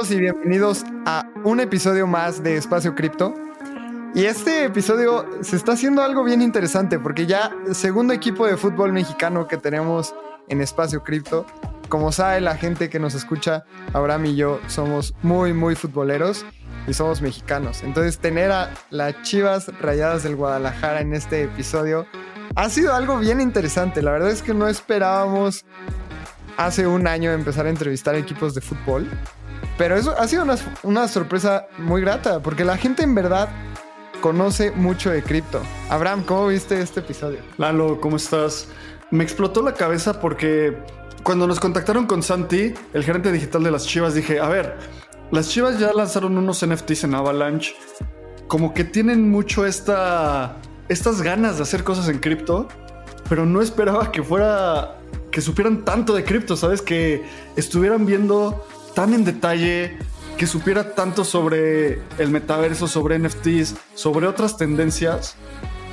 todos y bienvenidos a un episodio más de Espacio Cripto. Y este episodio se está haciendo algo bien interesante porque ya segundo equipo de fútbol mexicano que tenemos en Espacio Cripto. Como sabe la gente que nos escucha, Abraham y yo somos muy, muy futboleros y somos mexicanos. Entonces tener a las Chivas Rayadas del Guadalajara en este episodio ha sido algo bien interesante. La verdad es que no esperábamos hace un año empezar a entrevistar equipos de fútbol. Pero eso ha sido una, una sorpresa muy grata, porque la gente en verdad conoce mucho de cripto. Abraham, ¿cómo viste este episodio? Lalo, ¿cómo estás? Me explotó la cabeza porque cuando nos contactaron con Santi, el gerente digital de las Chivas, dije, a ver, las Chivas ya lanzaron unos NFTs en Avalanche, como que tienen mucho esta, estas ganas de hacer cosas en cripto, pero no esperaba que fuera, que supieran tanto de cripto, ¿sabes? Que estuvieran viendo tan en detalle, que supiera tanto sobre el metaverso, sobre NFTs, sobre otras tendencias,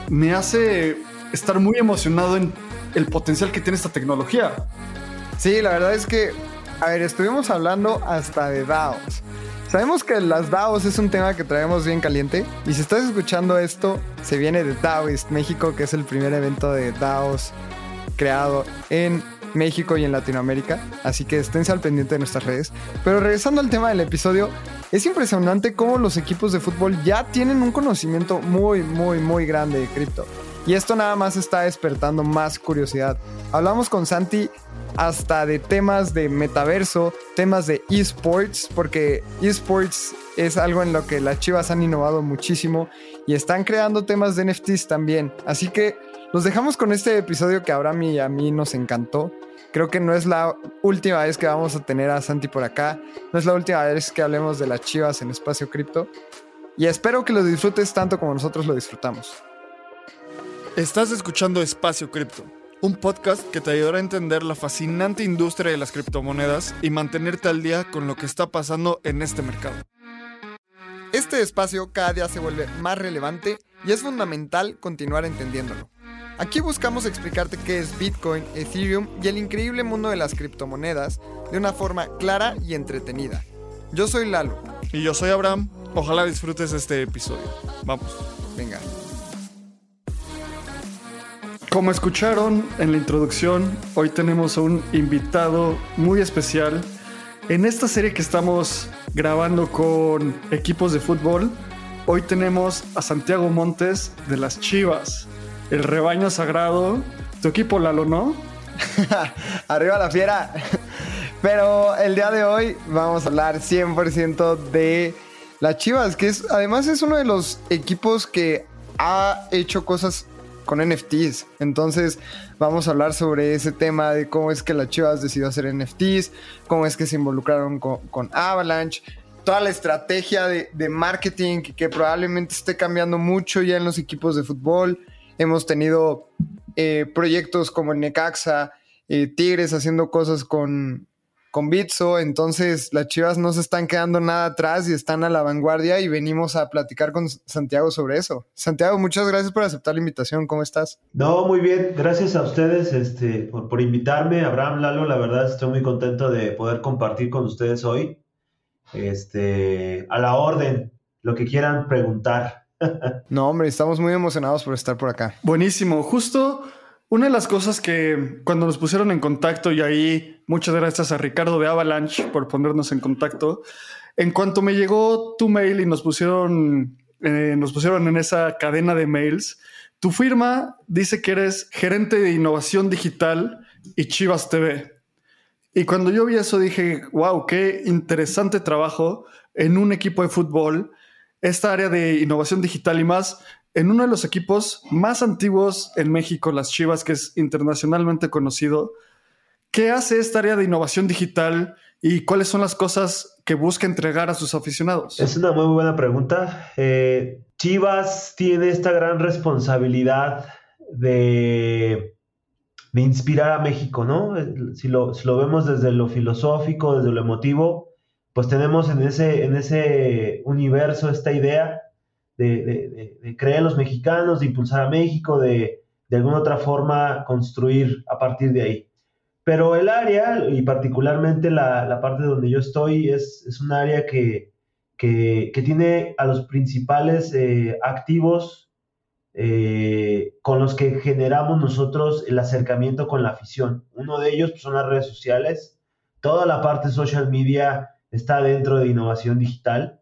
me hace estar muy emocionado en el potencial que tiene esta tecnología. Sí, la verdad es que, a ver, estuvimos hablando hasta de DAOs. Sabemos que las DAOs es un tema que traemos bien caliente y si estás escuchando esto, se viene de DAOist México, que es el primer evento de DAOs creado en México y en Latinoamérica, así que esténse al pendiente de nuestras redes. Pero regresando al tema del episodio, es impresionante cómo los equipos de fútbol ya tienen un conocimiento muy, muy, muy grande de cripto. Y esto nada más está despertando más curiosidad. Hablamos con Santi hasta de temas de metaverso, temas de esports, porque esports es algo en lo que las chivas han innovado muchísimo y están creando temas de NFTs también. Así que los dejamos con este episodio que ahora a mí, a mí nos encantó. Creo que no es la última vez que vamos a tener a Santi por acá. No es la última vez que hablemos de las chivas en espacio cripto. Y espero que lo disfrutes tanto como nosotros lo disfrutamos. Estás escuchando Espacio Cripto, un podcast que te ayudará a entender la fascinante industria de las criptomonedas y mantenerte al día con lo que está pasando en este mercado. Este espacio cada día se vuelve más relevante y es fundamental continuar entendiéndolo. Aquí buscamos explicarte qué es Bitcoin, Ethereum y el increíble mundo de las criptomonedas de una forma clara y entretenida. Yo soy Lalo. Y yo soy Abraham. Ojalá disfrutes este episodio. Vamos. Venga. Como escucharon en la introducción, hoy tenemos a un invitado muy especial. En esta serie que estamos grabando con equipos de fútbol, hoy tenemos a Santiago Montes de las Chivas el rebaño sagrado. Tu equipo, Lalo, ¿no? Arriba la fiera. Pero el día de hoy vamos a hablar 100% de las Chivas, que es además es uno de los equipos que ha hecho cosas con NFTs. Entonces vamos a hablar sobre ese tema de cómo es que las Chivas decidió hacer NFTs, cómo es que se involucraron con, Avalanche, toda la estrategia de, de marketing que probablemente esté cambiando mucho ya en los equipos de fútbol. Hemos tenido eh, proyectos como el Necaxa, eh, Tigres haciendo cosas con, con Bitso, entonces las Chivas no se están quedando nada atrás y están a la vanguardia y venimos a platicar con Santiago sobre eso. Santiago, muchas gracias por aceptar la invitación, ¿cómo estás? No, muy bien, gracias a ustedes este, por, por invitarme, Abraham, Lalo, la verdad estoy muy contento de poder compartir con ustedes hoy. Este, a la orden, lo que quieran preguntar. No, hombre, estamos muy emocionados por estar por acá. Buenísimo. Justo una de las cosas que cuando nos pusieron en contacto, y ahí muchas gracias a Ricardo de Avalanche por ponernos en contacto. En cuanto me llegó tu mail y nos pusieron, eh, nos pusieron en esa cadena de mails, tu firma dice que eres gerente de innovación digital y Chivas TV. Y cuando yo vi eso dije, wow, qué interesante trabajo en un equipo de fútbol esta área de innovación digital y más en uno de los equipos más antiguos en México, las Chivas, que es internacionalmente conocido. ¿Qué hace esta área de innovación digital y cuáles son las cosas que busca entregar a sus aficionados? Es una muy buena pregunta. Eh, Chivas tiene esta gran responsabilidad de, de inspirar a México, ¿no? Si lo, si lo vemos desde lo filosófico, desde lo emotivo, pues tenemos en ese, en ese universo esta idea de, creer en los mexicanos, de impulsar a México, de de alguna otra forma construir a partir de ahí. Pero el área, y particularmente la, parte donde yo estoy, es, es un área que, que, tiene a los principales eh, activos eh, con los que generamos nosotros el acercamiento con la afición. Uno de ellos pues, son las redes sociales. Toda la parte social media está dentro de innovación digital.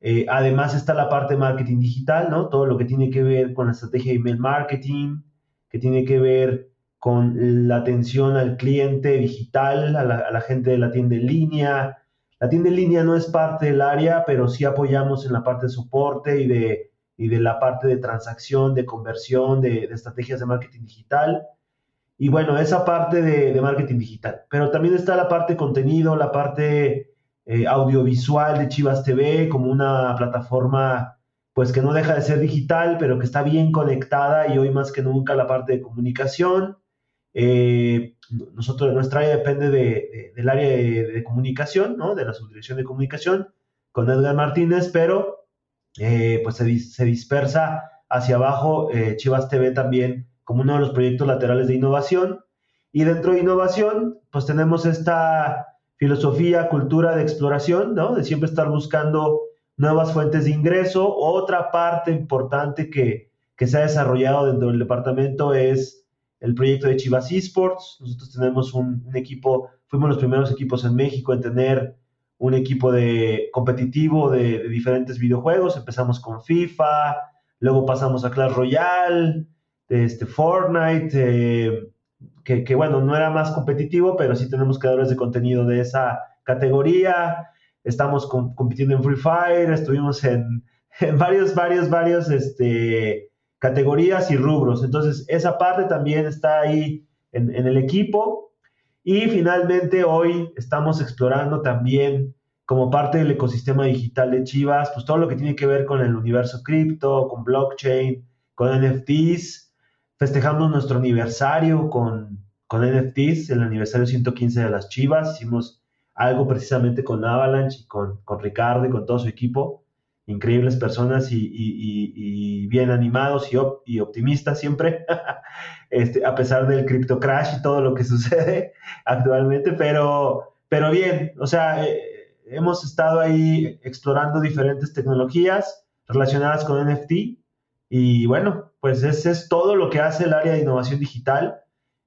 Eh, además está la parte de marketing digital, ¿no? Todo lo que tiene que ver con la estrategia de email marketing, que tiene que ver con la atención al cliente digital, a la, gente de la tienda en línea. La tienda en línea no es parte del área, pero sí apoyamos en la parte de soporte y de, y de la parte de transacción, de conversión, de, estrategias de marketing digital. Y bueno, esa parte de, marketing digital. Pero también está la parte de contenido, la parte eh, audiovisual de Chivas TV como una plataforma pues que no deja de ser digital, pero que está bien conectada y hoy más que nunca la parte de comunicación eh, nosotros, nuestra área depende del área de, comunicación, ¿no? De la subdirección de comunicación con Edgar Martínez, pero eh, pues se, dispersa hacia abajo Chivas TV también como uno de los proyectos laterales de innovación. Y dentro de innovación, pues tenemos esta filosofía, cultura de exploración, ¿no? De siempre estar buscando nuevas fuentes de ingreso. Otra parte importante que, que se ha desarrollado dentro del departamento es el proyecto de Chivas Esports. Nosotros tenemos un, equipo, fuimos los primeros equipos en México en tener un equipo de competitivo de, diferentes videojuegos. Empezamos con FIFA, luego pasamos a Clash Royale, este, Fortnite, eh, que, bueno, no era más competitivo, pero sí tenemos creadores de contenido de esa categoría. Estamos compitiendo en Free Fire, estuvimos en, en varios, varios, varios, este, categorías y rubros. Entonces, esa parte también está ahí en, el equipo. Y finalmente, hoy estamos explorando también como parte del ecosistema digital de Chivas, pues todo lo que tiene que ver con el universo cripto, con blockchain, con NFTs. Festejamos nuestro aniversario con, con NFTs, el aniversario 115 de las Chivas. Hicimos algo precisamente con Avalanche y con, con Ricardo y con todo su equipo increíbles personas y, bien animados y, optimistas siempre, este, a pesar del cripto crash y todo lo que sucede actualmente, pero, pero bien, o sea, eh, hemos estado ahí explorando diferentes tecnologías relacionadas con NFT y bueno, pues ese es todo lo que hace el área de innovación digital.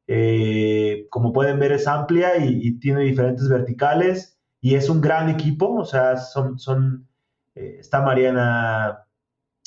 Eh, como pueden ver es amplia y, tiene diferentes verticales y es un gran equipo, o sea, son, son eh, está Mariana,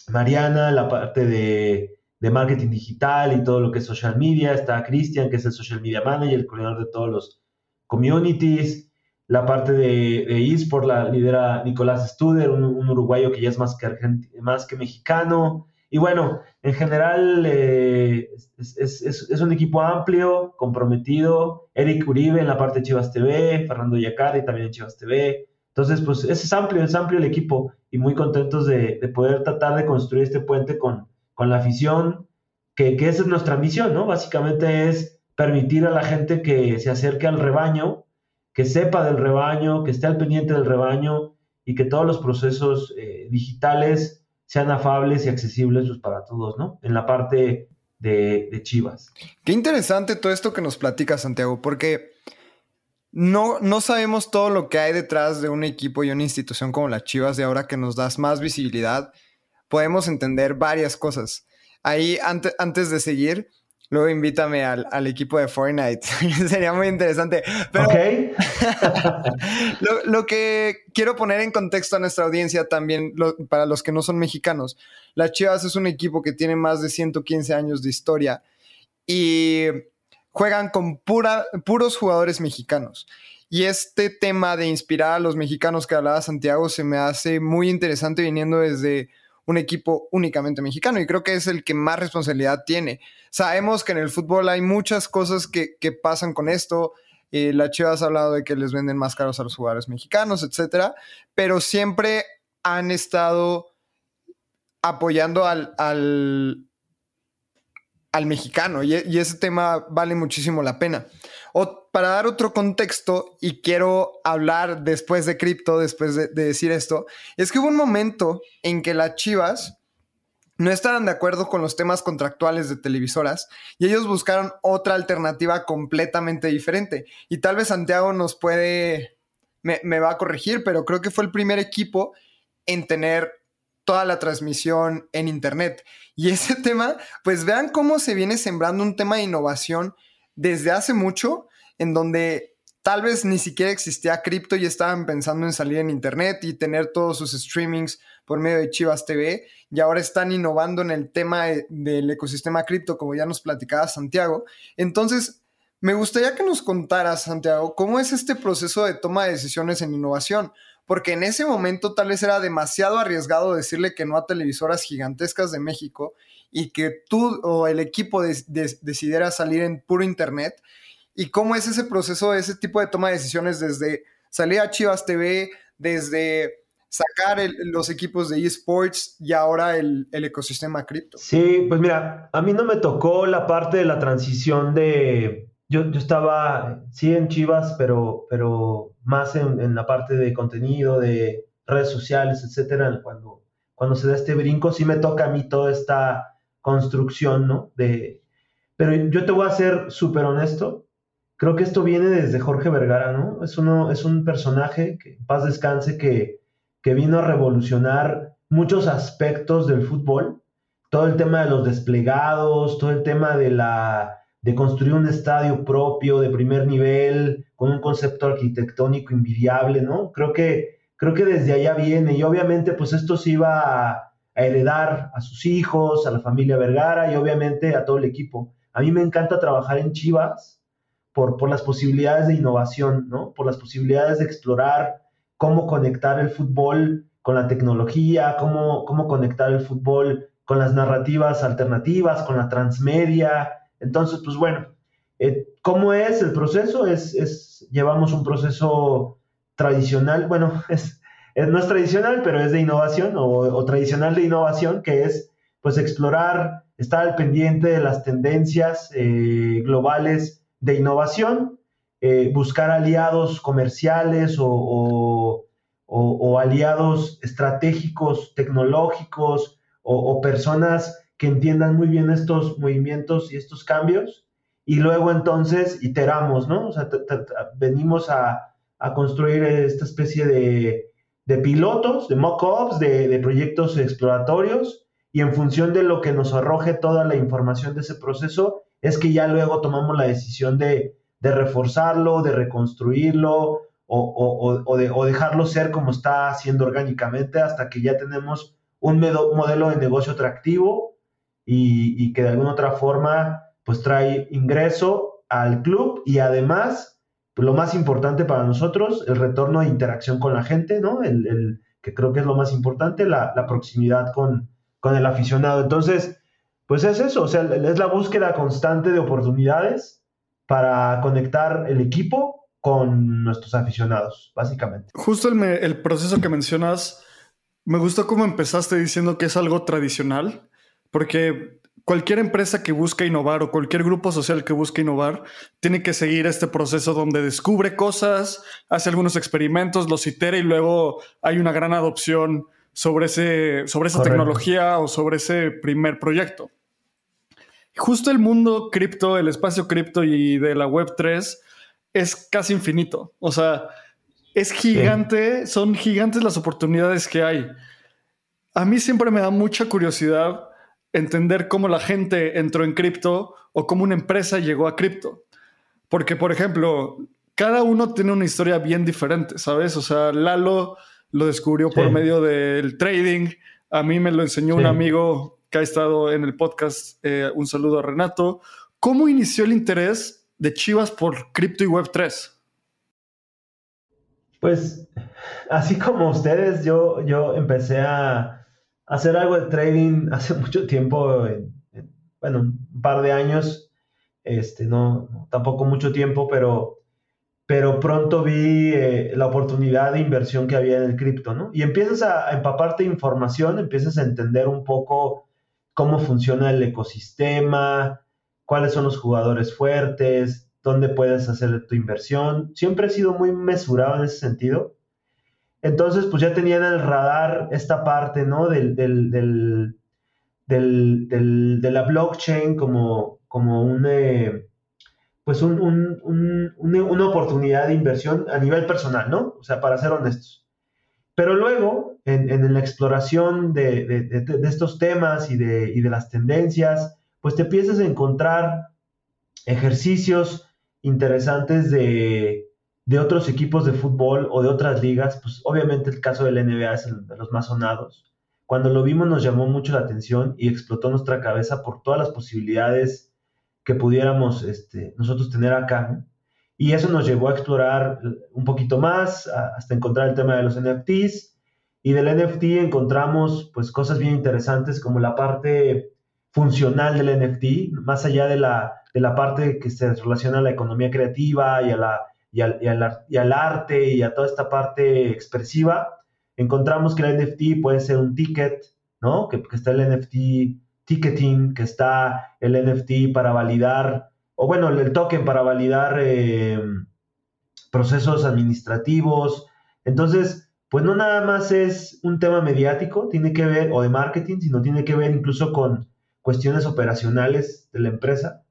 Mariana, la parte de, marketing digital y todo lo que es social media, está Cristian, que es el social media manager, el coordinador de todos los communities, la parte de, eSport la lidera Nicolás Studer, un, uruguayo que ya es más que, más que mexicano. Y bueno, en general eh, es, un equipo amplio, comprometido. Eric Uribe en la parte de Chivas TV, Fernando Yacari también en Chivas TV, entonces, pues es amplio, es amplio el equipo y muy contentos de, poder tratar de construir este puente con, con la afición, que, que, esa es nuestra misión, ¿no? Básicamente es permitir a la gente que se acerque al rebaño, que sepa del rebaño, que esté al pendiente del rebaño y que todos los procesos eh, digitales sean afables y accesibles pues, para todos, ¿no? En la parte de, Chivas. Qué interesante todo esto que nos platica, Santiago, porque no, no sabemos todo lo que hay detrás de un equipo y una institución como las Chivas de ahora que nos das más visibilidad. Podemos entender varias cosas. Ahí, antes de seguir, luego invítame al, equipo de Fortnite. Sería muy interesante. Pero lo, que quiero poner en contexto a nuestra audiencia también, para los que no son mexicanos, las Chivas es un equipo que tiene más de 115 años de historia y juegan con pura, puros jugadores mexicanos. Y este tema de inspirar a los mexicanos que hablaba Santiago se me hace muy interesante viniendo desde un equipo únicamente mexicano y creo que es el que más responsabilidad tiene. Sabemos que en el fútbol hay muchas cosas que, pasan con esto. Eh, la Chivas ha hablado de que les venden más caros a los jugadores mexicanos, etcétera, pero siempre han estado apoyando al, al mexicano y, ese tema vale muchísimo la pena. Para dar otro contexto, y quiero hablar después de cripto, después de, decir esto, es que hubo un momento en que las Chivas no estaban de acuerdo con los temas contractuales de televisoras y ellos buscaron otra alternativa completamente diferente. Y tal vez Santiago nos puede, me, va a corregir, pero creo que fue el primer equipo en tener toda la transmisión en Internet. Y ese tema, pues vean cómo se viene sembrando un tema de innovación desde hace mucho, en donde tal vez ni siquiera existía cripto y estaban pensando en salir en internet y tener todos sus streamings por medio de Chivas TV y ahora están innovando en el tema del ecosistema cripto, como ya nos platicaba Santiago. Entonces, me gustaría que nos contaras, Santiago, cómo es este proceso de toma de decisiones en innovación, porque en ese momento tal vez era demasiado arriesgado decirle que no a televisoras gigantescas de México y que tú o el equipo decidiera salir en puro internet y cómo es ese proceso, ese tipo de toma de decisiones desde salir a Chivas TV, desde sacar los equipos de esports y ahora el, ecosistema cripto. Sí, pues mira, a mí no me tocó la parte de la transición de... Yo, yo estaba, sí, en Chivas, pero, pero más en, en, la parte de contenido, de redes sociales, etcétera. Cuando, cuando se da este brinco, sí me toca a mí toda esta construcción, ¿no? De, pero yo te voy a ser súper honesto creo que esto viene desde Jorge Vergara, ¿no? Es, uno, es un personaje, que paz descanse, que, que vino a revolucionar muchos aspectos del fútbol. Todo el tema de los desplegados, todo el tema de la de construir un estadio propio de primer nivel con un concepto arquitectónico invidiable, ¿no? Creo que creo que desde allá viene y obviamente pues esto se iba a, a heredar a sus hijos, a la familia Vergara y obviamente a todo el equipo. A mí me encanta trabajar en Chivas por, las posibilidades de innovación, ¿no? Por las posibilidades de explorar cómo conectar el fútbol con la tecnología, cómo, cómo conectar el fútbol con las narrativas alternativas, con la transmedia. Entonces, pues bueno, eh, ¿cómo es el proceso? Es, es, llevamos un proceso tradicional, bueno, es, no es tradicional, pero es de innovación o, tradicional de innovación, que es pues explorar, estar al pendiente de las tendencias eh, globales de innovación, eh, buscar aliados comerciales o, aliados estratégicos, tecnológicos o, personas que entiendan muy bien estos movimientos y estos cambios. Y luego entonces iteramos, ¿no? O sea, venimos a, construir esta especie de, pilotos, de mock-ups, de, de proyectos exploratorios y en función de lo que nos arroje toda la información de ese proceso, es que ya luego tomamos la decisión de, reforzarlo, de reconstruirlo o, de, dejarlo ser como está haciendo orgánicamente hasta que ya tenemos un modelo de negocio atractivo y, que de alguna otra forma pues trae ingreso al club y además pues, lo más importante para nosotros, el retorno de interacción con la gente, ¿no? El, que creo que es lo más importante, la, proximidad con, con el aficionado. Entonces, pues es eso, o sea, es la búsqueda constante de oportunidades para conectar el equipo con nuestros aficionados, básicamente. Justo el, proceso que mencionas, me gustó cómo empezaste diciendo que es algo tradicional, porque cualquier empresa que busca innovar o cualquier grupo social que busque innovar tiene que seguir este proceso donde descubre cosas, hace algunos experimentos, los itera y luego hay una gran adopción sobre, ese, sobre esa tecnología o sobre ese primer proyecto. Justo el mundo cripto, el espacio cripto y de la Web 3 es casi infinito. O sea, es gigante, son gigantes las oportunidades que hay. A mí siempre me da mucha curiosidad entender cómo la gente entró en cripto o cómo una empresa llegó a cripto. Porque, por ejemplo, cada uno tiene una historia bien diferente, ¿sabes? O sea, Lalo lo descubrió por medio del trading. A mí me lo enseñó un amigo que ha estado en el podcast. Eh, un saludo a Renato. ¿Cómo inició el interés de Chivas por cripto y Web 3? Pues así como ustedes, yo, yo empecé a hacer algo de trading hace mucho tiempo, bueno, un par de años, este, no, tampoco mucho tiempo, pero pero pronto vi eh, la oportunidad de inversión que había en el cripto, ¿no? Y empiezas a, empaparte información, empiezas a entender un poco cómo funciona el ecosistema, cuáles son los jugadores fuertes, dónde puedes hacer tu inversión. Siempre he sido muy mesurado en ese sentido. Entonces, pues ya tenía en el radar esta parte, ¿no? Del, del, del, de la blockchain como, como un, eh, pues una oportunidad de inversión a nivel personal, ¿no? O sea, para ser honestos. Pero luego, en, la exploración de, estos temas y de, y de las tendencias, pues te empiezas a encontrar ejercicios interesantes de, de otros equipos de fútbol o de otras ligas, pues obviamente el caso del NBA es el de los más sonados. Cuando lo vimos nos llamó mucho la atención y explotó nuestra cabeza por todas las posibilidades que pudiéramos este, nosotros tener acá. Y eso nos llevó a explorar un poquito más, hasta encontrar el tema de los NFTs. Y del NFT encontramos pues cosas bien interesantes como la parte funcional del NFT, más allá de la, de la parte que se relaciona a la economía creativa y a la y al, arte y a toda esta parte expresiva, encontramos que el NFT puede ser un ticket, ¿no? Que, está el NFT ticketing, que está el NFT para validar, o bueno, el token para validar eh, procesos administrativos. Entonces, pues no nada más es un tema mediático, tiene que ver, o de marketing, sino tiene que ver incluso con cuestiones operacionales de la empresa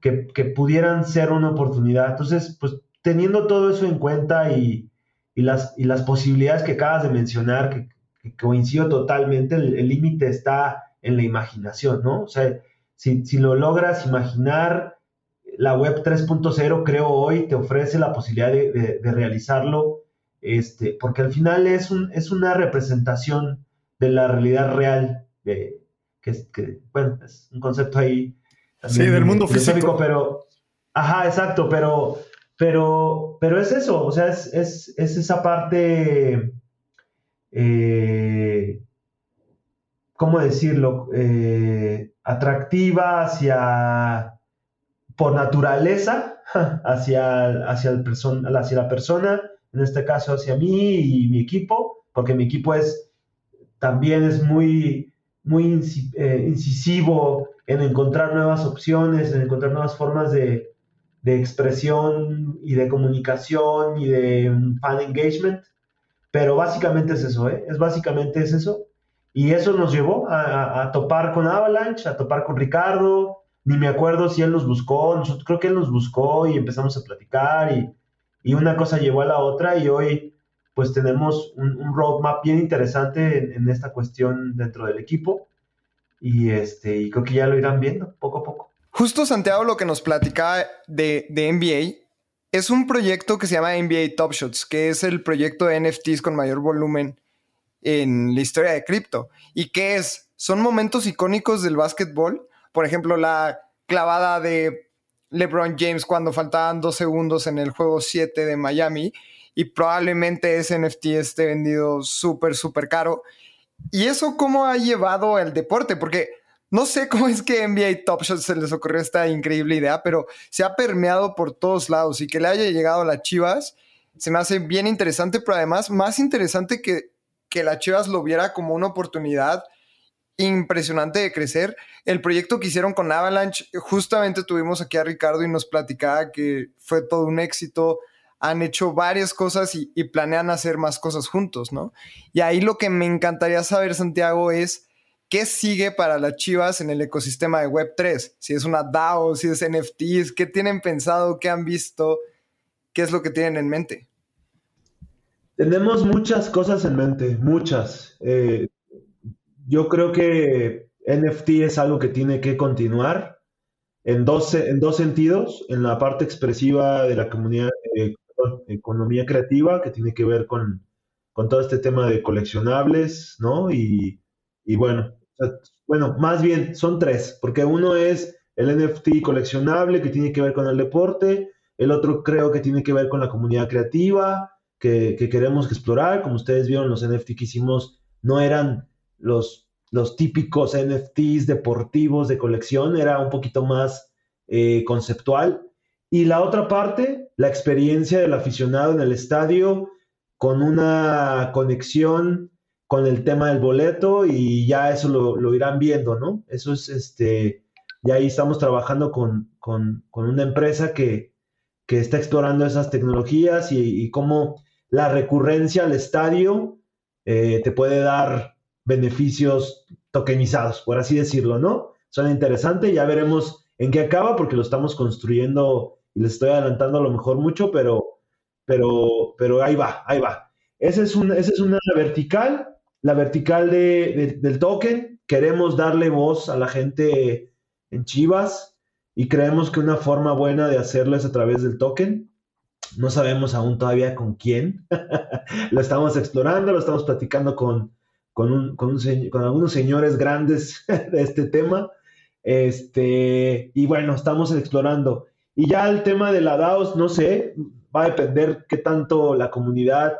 que, que pudieran ser una oportunidad. Entonces, pues teniendo todo eso en cuenta y, las, y las posibilidades que acabas de mencionar, que, coincido totalmente, el límite está en la imaginación, ¿no? O sea, si, lo logras imaginar, la web 3.0 creo hoy te ofrece la posibilidad de, realizarlo, este, porque al final es, un, es una representación de la realidad real, de, que, que, bueno, es un concepto ahí. Sí, del mundo físico. Pero, ajá, exacto, pero pero, pero es eso, o sea, es, esa parte, eh, ¿cómo decirlo? Eh, atractiva hacia, por naturaleza, hacia, hacia, el hacia la persona, en este caso hacia mí y mi equipo, porque mi equipo es, también es muy, muy eh, incisivo en encontrar nuevas opciones, en encontrar nuevas formas de, de expresión y de comunicación y de fan engagement. Pero básicamente es eso, ¿eh? Es básicamente es eso. Y eso nos llevó a, topar con Avalanche, a topar con Ricardo. Ni me acuerdo si él nos buscó, creo que él nos buscó y empezamos a platicar y, una cosa llevó a la otra y hoy pues tenemos un, roadmap bien interesante en, esta cuestión dentro del equipo y, este, y creo que ya lo irán viendo poco a poco. Justo Santiago lo que nos platicaba de, NBA es un proyecto que se llama NBA Top Shots, que es el proyecto de NFTs con mayor volumen en la historia de cripto. ¿Y qué es? Son momentos icónicos del básquetbol. Por ejemplo, la clavada de LeBron James cuando faltaban dos segundos en el juego 7 de Miami. Y probablemente ese NFT esté vendido súper, súper caro. ¿Y eso cómo ha llevado el deporte? Porque no sé cómo es que NBA Top Shot se les ocurrió esta increíble idea, pero se ha permeado por todos lados y que le haya llegado a las Chivas se me hace bien interesante, pero además más interesante que, que las Chivas lo viera como una oportunidad impresionante de crecer. El proyecto que hicieron con Avalanche, justamente tuvimos aquí a Ricardo y nos platicaba que fue todo un éxito. Han hecho varias cosas y, y planean hacer más cosas juntos, ¿no? Y ahí lo que me encantaría saber, Santiago, es ¿Qué sigue para las Chivas en el ecosistema de Web3? Si es una DAO, si es NFTs, ¿qué tienen pensado? ¿Qué han visto? ¿Qué es lo que tienen en mente? Tenemos muchas cosas en mente, muchas. Eh, yo creo que NFT es algo que tiene que continuar en dos, en dos sentidos. En la parte expresiva de la comunidad, eh, economía creativa, que tiene que ver con, con todo este tema de coleccionables, ¿no? Y, y bueno, bueno, más bien son tres, porque uno es el NFT coleccionable que tiene que ver con el deporte, el otro creo que tiene que ver con la comunidad creativa que, queremos explorar, como ustedes vieron los NFT que hicimos no eran los, los típicos NFTs deportivos de colección, era un poquito más eh, conceptual. Y la otra parte, la experiencia del aficionado en el estadio con una conexión con el tema del boleto y ya eso lo, irán viendo, ¿no? Eso es, este, ya ahí estamos trabajando con, una empresa que, está explorando esas tecnologías y, cómo la recurrencia al estadio eh, te puede dar beneficios tokenizados, por así decirlo, ¿no? Suena interesante, ya veremos en qué acaba porque lo estamos construyendo y les estoy adelantando a lo mejor mucho, pero, pero, pero ahí va, ahí va. Esa es, una, esa es una vertical, la vertical del token. Queremos darle voz a la gente en Chivas y creemos que una forma buena de hacerlo es a través del token. No sabemos aún todavía con quién. lo estamos explorando, lo estamos platicando con, con, con, con algunos señores grandes de este tema. Este, y bueno, estamos explorando. Y ya el tema de la DAOs, no sé, va a depender qué tanto la comunidad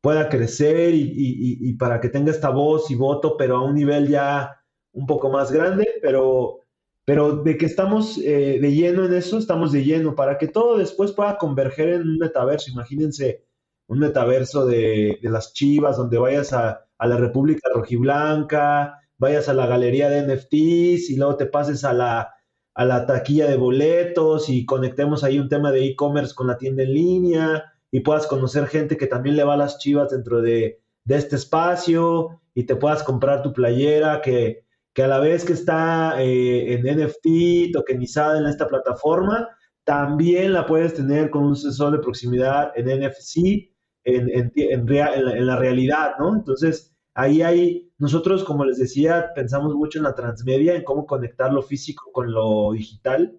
pueda crecer y, para que tenga esta voz y voto, pero a un nivel ya un poco más grande, pero, pero de que estamos eh, de lleno en eso, estamos de lleno, para que todo después pueda converger en un metaverso. Imagínense un metaverso de, las chivas, donde vayas a, a la República Rojiblanca, vayas a la galería de NFTs y luego te pases a la, a la taquilla de boletos y conectemos ahí un tema de e-commerce con la tienda en línea y puedas conocer gente que también le va a las chivas dentro de, este espacio y te puedas comprar tu playera que, a la vez que está eh, en NFT, tokenizada en esta plataforma, también la puedes tener con un sensor de proximidad en NFC, en, en, en, la, realidad, ¿no? Entonces, ahí hay, nosotros, como les decía, pensamos mucho en la transmedia, en cómo conectar lo físico con lo digital.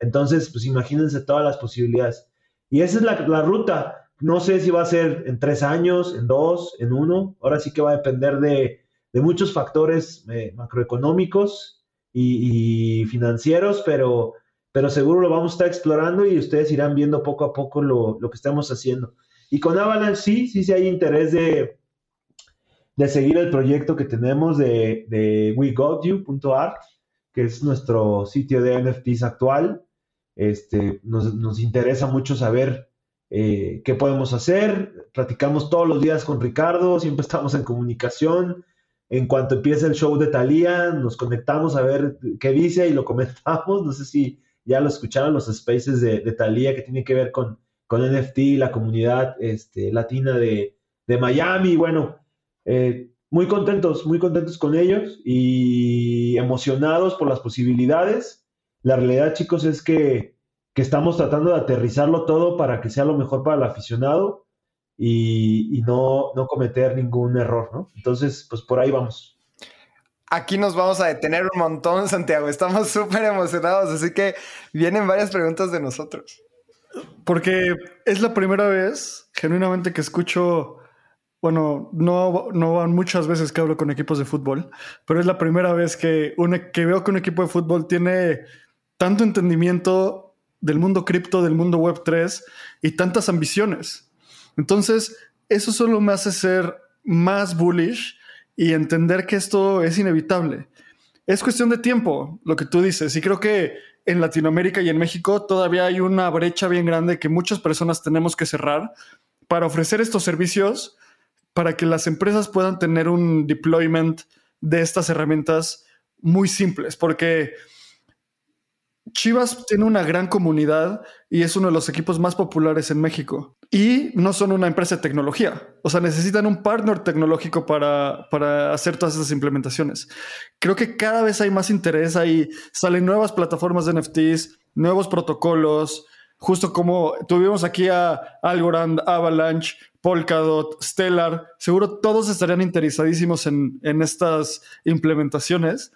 Entonces, pues imagínense todas las posibilidades. Y esa es la, ruta. No sé si va a ser en tres años, en dos, en uno. Ahora sí que va a depender de, muchos factores eh, macroeconómicos y, financieros, pero, pero seguro lo vamos a estar explorando y ustedes irán viendo poco a poco lo, que estamos haciendo. Y con Avalanche sí, sí, sí hay interés de, de seguir el proyecto que tenemos de, de wegotYou.art, que es nuestro sitio de NFTs actual. Este, nos, interesa mucho saber eh, qué podemos hacer. Platicamos todos los días con Ricardo, siempre estamos en comunicación. En cuanto empieza el show de Talía, nos conectamos a ver qué dice y lo comentamos. No sé si ya lo escucharon los spaces de, de Talía que tiene que ver con, con NFT, la comunidad este, latina de, Miami. Bueno, eh, muy contentos, muy contentos con ellos y emocionados por las posibilidades la realidad, chicos, es que, estamos tratando de aterrizarlo todo para que sea lo mejor para el aficionado y, no, no cometer ningún error, ¿no? Entonces, pues por ahí vamos. Aquí nos vamos a detener un montón, Santiago. Estamos súper emocionados, así que vienen varias preguntas de nosotros. Porque es la primera vez, genuinamente, que escucho, bueno, no, no van muchas veces que hablo con equipos de fútbol, pero es la primera vez que, que veo que un equipo de fútbol tiene tanto entendimiento del mundo cripto, del mundo web 3 y tantas ambiciones. Entonces, eso solo me hace ser más bullish y entender que esto es inevitable. Es cuestión de tiempo, lo que tú dices, y creo que en Latinoamérica y en México todavía hay una brecha bien grande que muchas personas tenemos que cerrar para ofrecer estos servicios, para que las empresas puedan tener un deployment de estas herramientas muy simples, porque Chivas tiene una gran comunidad y es uno de los equipos más populares en México. Y no son una empresa de tecnología. O sea, necesitan un partner tecnológico para, hacer todas esas implementaciones. Creo que cada vez hay más interés ahí. Salen nuevas plataformas de NFTs, nuevos protocolos. Justo como tuvimos aquí a Algorand, Avalanche, Polkadot, Stellar. Seguro todos estarían interesadísimos en, en estas implementaciones.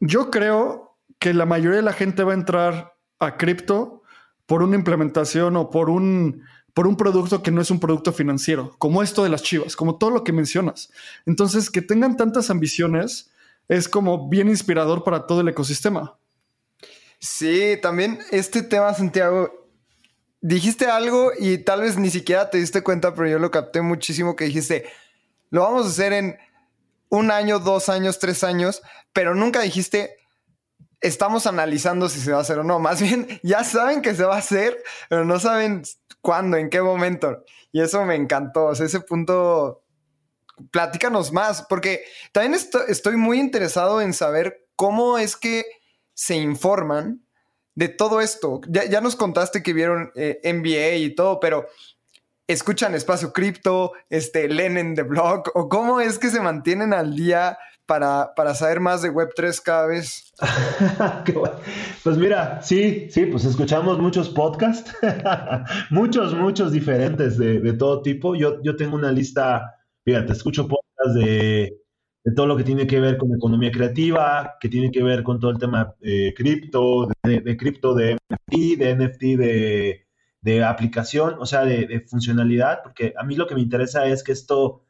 Yo creo que la mayoría de la gente va a entrar a cripto por una implementación o por un, por un producto que no es un producto financiero, como esto de las chivas, como todo lo que mencionas. Entonces, que tengan tantas ambiciones es como bien inspirador para todo el ecosistema. Sí, también este tema, Santiago, dijiste algo y tal vez ni siquiera te diste cuenta, pero yo lo capté muchísimo que dijiste, lo vamos a hacer en un año, dos años, tres años, pero nunca dijiste, estamos analizando si se va a hacer o no. Más bien, ya saben que se va a hacer, pero no saben cuándo, en qué momento. Y eso me encantó. O ese punto, platícanos más, porque también estoy muy interesado en saber cómo es que se informan de todo esto. Ya, nos contaste que vieron eh, NBA y todo, pero escuchan Espacio Cripto, este, leen en The Blog, o cómo es que se mantienen al día para, para saber más de Web3 cada vez? pues mira, sí, sí, pues escuchamos muchos podcasts, muchos, muchos diferentes de, de, todo tipo. Yo, yo tengo una lista, fíjate, escucho podcasts de, de, todo lo que tiene que ver con economía creativa, que tiene que ver con todo el tema eh, cripto, de cripto, de, NFT, de NFT, de, de aplicación, o sea, de, de funcionalidad, porque a mí lo que me interesa es que esto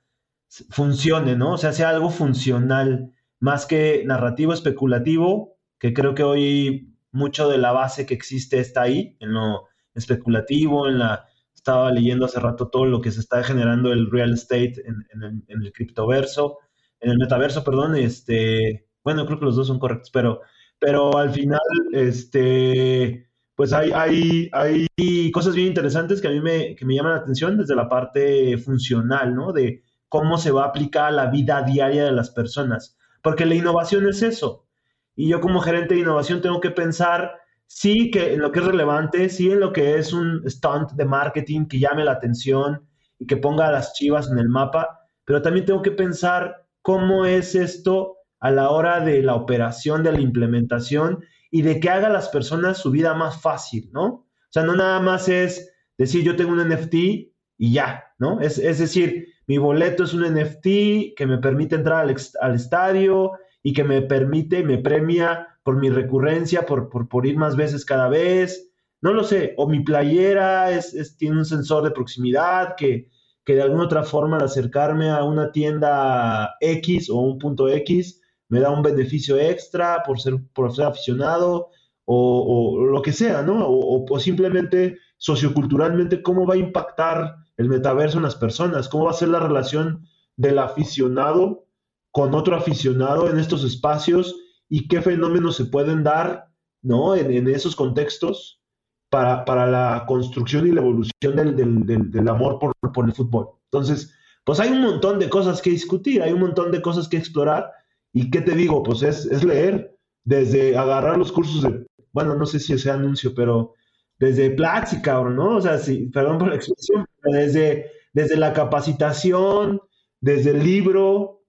funcione, ¿no? O sea, sea algo funcional, más que narrativo especulativo, que creo que hoy mucho de la base que existe está ahí, en lo especulativo, en la... Estaba leyendo hace rato todo lo que se está generando el real estate en, el, en el criptoverso, en el metaverso, perdón, este, bueno, creo que los dos son correctos, pero, pero al final, este, pues hay, hay, hay cosas bien interesantes que a mí me, que me llaman la atención desde la parte funcional, ¿no? De, cómo se va a aplicar a la vida diaria de las personas. Porque la innovación es eso. Y yo como gerente de innovación tengo que pensar, sí, que en lo que es relevante, sí, en lo que es un stunt de marketing que llame la atención y que ponga a las chivas en el mapa, pero también tengo que pensar cómo es esto a la hora de la operación, de la implementación y de que haga a las personas su vida más fácil, ¿no? O sea, no nada más es decir, yo tengo un NFT y ya, ¿no? Es, es decir, mi boleto es un NFT que me permite entrar al, estadio y que me permite, me premia por mi recurrencia, por, por, ir más veces cada vez. No lo sé. O mi playera es, tiene un sensor de proximidad que, que de alguna otra forma al acercarme a una tienda X o un punto X me da un beneficio extra por ser, por ser aficionado o, lo que sea, ¿no? O, o simplemente socioculturalmente, ¿cómo va a impactar el metaverso en las personas, cómo va a ser la relación del aficionado con otro aficionado en estos espacios y qué fenómenos se pueden dar ¿no? en, esos contextos para, para, la construcción y la evolución del, del, del, amor por, por, el fútbol. Entonces, pues hay un montón de cosas que discutir, hay un montón de cosas que explorar y qué te digo, pues es, es leer, desde agarrar los cursos de, bueno, no sé si ese anuncio, pero desde Platzi, cabrón, ¿no? O sea, sí, perdón por la expresión, desde, desde la capacitación, desde el libro,